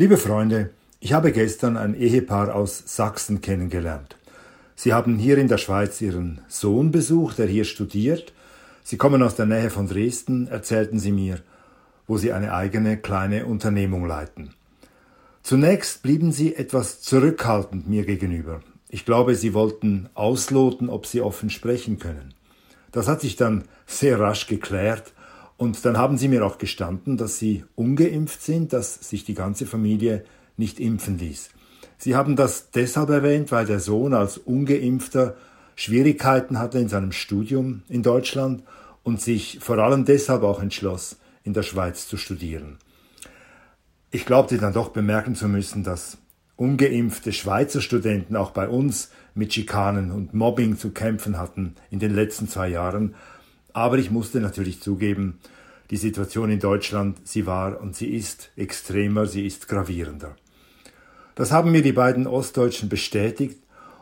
Liebe Freunde, ich habe gestern ein Ehepaar aus Sachsen kennengelernt. Sie haben hier in der Schweiz ihren Sohn besucht, der hier studiert. Sie kommen aus der Nähe von Dresden, erzählten sie mir, wo sie eine eigene kleine Unternehmung leiten. Zunächst blieben sie etwas zurückhaltend mir gegenüber. Ich glaube, sie wollten ausloten, ob sie offen sprechen können. Das hat sich dann sehr rasch geklärt und dann haben sie mir auch gestanden, dass sie ungeimpft sind, dass sich die ganze Familie nicht impfen ließ. Sie haben das deshalb erwähnt, weil der Sohn als ungeimpfter Schwierigkeiten hatte in seinem Studium in Deutschland und sich vor allem deshalb auch entschloss, in der Schweiz zu studieren. Ich glaubte dann doch bemerken zu müssen, dass ungeimpfte Schweizer Studenten auch bei uns mit Schikanen und Mobbing zu kämpfen hatten in den letzten zwei Jahren, aber ich musste natürlich zugeben, die Situation in Deutschland, sie war und sie ist extremer, sie ist gravierender. Das haben mir die beiden Ostdeutschen bestätigt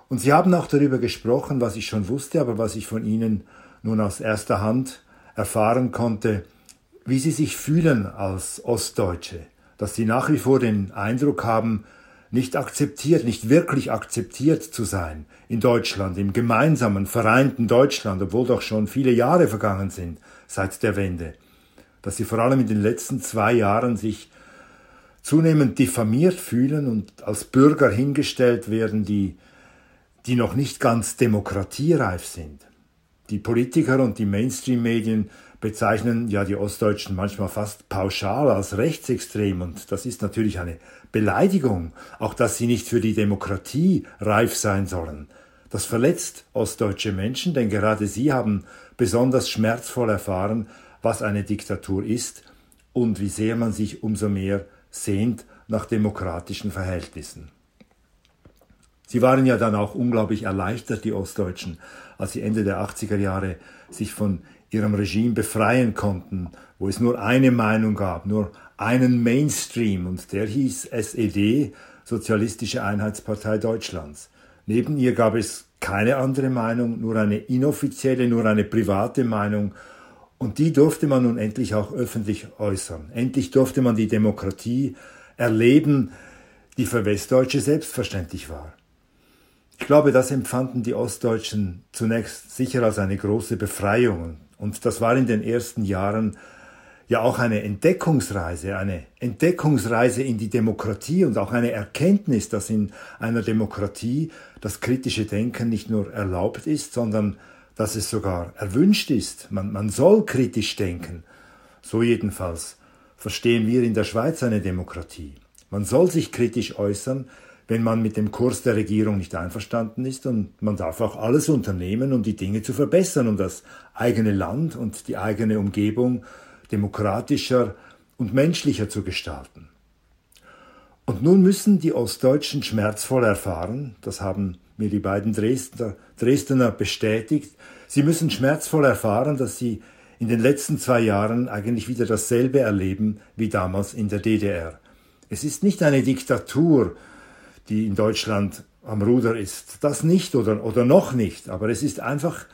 und sie haben auch darüber gesprochen, was ich schon wusste, aber was ich von ihnen nun aus erster Hand erfahren konnte, wie sie sich fühlen als Ostdeutsche, dass sie nach wie vor den Eindruck haben, nicht akzeptiert, nicht wirklich akzeptiert zu sein in Deutschland, im gemeinsamen, vereinten Deutschland, obwohl doch schon viele Jahre vergangen sind seit der Wende, dass sie vor allem in den letzten zwei Jahren sich zunehmend diffamiert fühlen und als Bürger hingestellt werden, die, die noch nicht ganz demokratiereif sind. Die Politiker und die Mainstream-Medien bezeichnen ja die Ostdeutschen manchmal fast pauschal als rechtsextrem und das ist natürlich eine Beleidigung, auch dass sie nicht für die Demokratie reif sein sollen. Das verletzt ostdeutsche Menschen, denn gerade sie haben besonders schmerzvoll erfahren, was eine Diktatur ist und wie sehr man sich umso mehr sehnt nach demokratischen Verhältnissen. Sie waren ja dann auch unglaublich erleichtert, die Ostdeutschen, als sie Ende der 80er Jahre sich von ihrem Regime befreien konnten, wo es nur eine Meinung gab, nur einen Mainstream und der hieß SED, Sozialistische Einheitspartei Deutschlands. Neben ihr gab es keine andere Meinung, nur eine inoffizielle, nur eine private Meinung und die durfte man nun endlich auch öffentlich äußern. Endlich durfte man die Demokratie erleben, die für Westdeutsche selbstverständlich war. Ich glaube, das empfanden die Ostdeutschen zunächst sicher als eine große Befreiung. Und das war in den ersten Jahren ja auch eine Entdeckungsreise, eine Entdeckungsreise in die Demokratie und auch eine Erkenntnis, dass in einer Demokratie das kritische Denken nicht nur erlaubt ist, sondern dass es sogar erwünscht ist. Man, man soll kritisch denken. So jedenfalls verstehen wir in der Schweiz eine Demokratie. Man soll sich kritisch äußern, wenn man mit dem Kurs der Regierung nicht einverstanden ist und man darf auch alles unternehmen, um die Dinge zu verbessern, um das eigene Land und die eigene Umgebung demokratischer und menschlicher zu gestalten. Und nun müssen die Ostdeutschen schmerzvoll erfahren, das haben mir die beiden Dresdner, Dresdner bestätigt, sie müssen schmerzvoll erfahren, dass sie in den letzten zwei Jahren eigentlich wieder dasselbe erleben wie damals in der DDR. Es ist nicht eine Diktatur, die in Deutschland am Ruder ist. Das nicht oder, oder noch nicht. Aber es ist einfach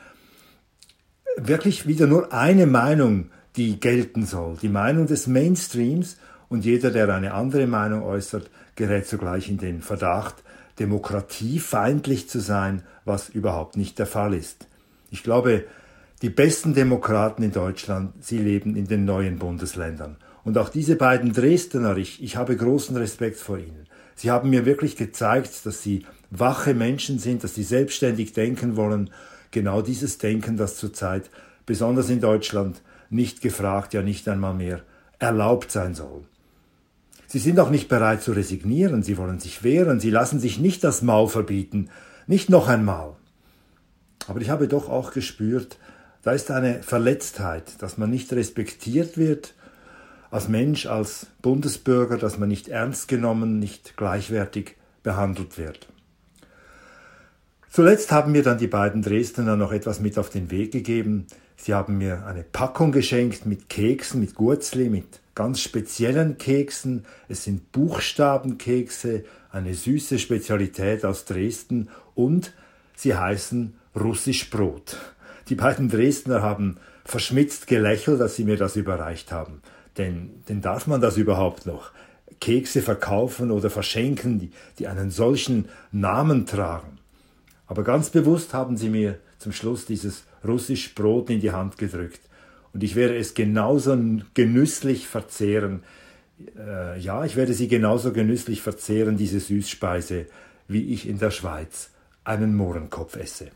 wirklich wieder nur eine Meinung, die gelten soll. Die Meinung des Mainstreams und jeder, der eine andere Meinung äußert, gerät sogleich in den Verdacht, demokratiefeindlich zu sein, was überhaupt nicht der Fall ist. Ich glaube, die besten Demokraten in Deutschland, sie leben in den neuen Bundesländern. Und auch diese beiden Dresdner, ich, ich habe großen Respekt vor ihnen. Sie haben mir wirklich gezeigt, dass sie wache Menschen sind, dass sie selbstständig denken wollen. Genau dieses Denken, das zurzeit, besonders in Deutschland, nicht gefragt, ja nicht einmal mehr erlaubt sein soll. Sie sind auch nicht bereit zu resignieren, sie wollen sich wehren, sie lassen sich nicht das Maul verbieten, nicht noch einmal. Aber ich habe doch auch gespürt, da ist eine Verletztheit, dass man nicht respektiert wird, als Mensch, als Bundesbürger, dass man nicht ernst genommen, nicht gleichwertig behandelt wird. Zuletzt haben mir dann die beiden Dresdner noch etwas mit auf den Weg gegeben. Sie haben mir eine Packung geschenkt mit Keksen, mit Gurzli, mit ganz speziellen Keksen. Es sind Buchstabenkekse, eine süße Spezialität aus Dresden und sie heißen Russisch Brot. Die beiden Dresdner haben verschmitzt gelächelt, dass sie mir das überreicht haben. Denn, denn darf man das überhaupt noch? Kekse verkaufen oder verschenken, die, die einen solchen Namen tragen. Aber ganz bewusst haben sie mir zum Schluss dieses russisch Brot in die Hand gedrückt. Und ich werde es genauso genüsslich verzehren. Äh, ja, ich werde sie genauso genüsslich verzehren, diese Süßspeise, wie ich in der Schweiz einen Mohrenkopf esse.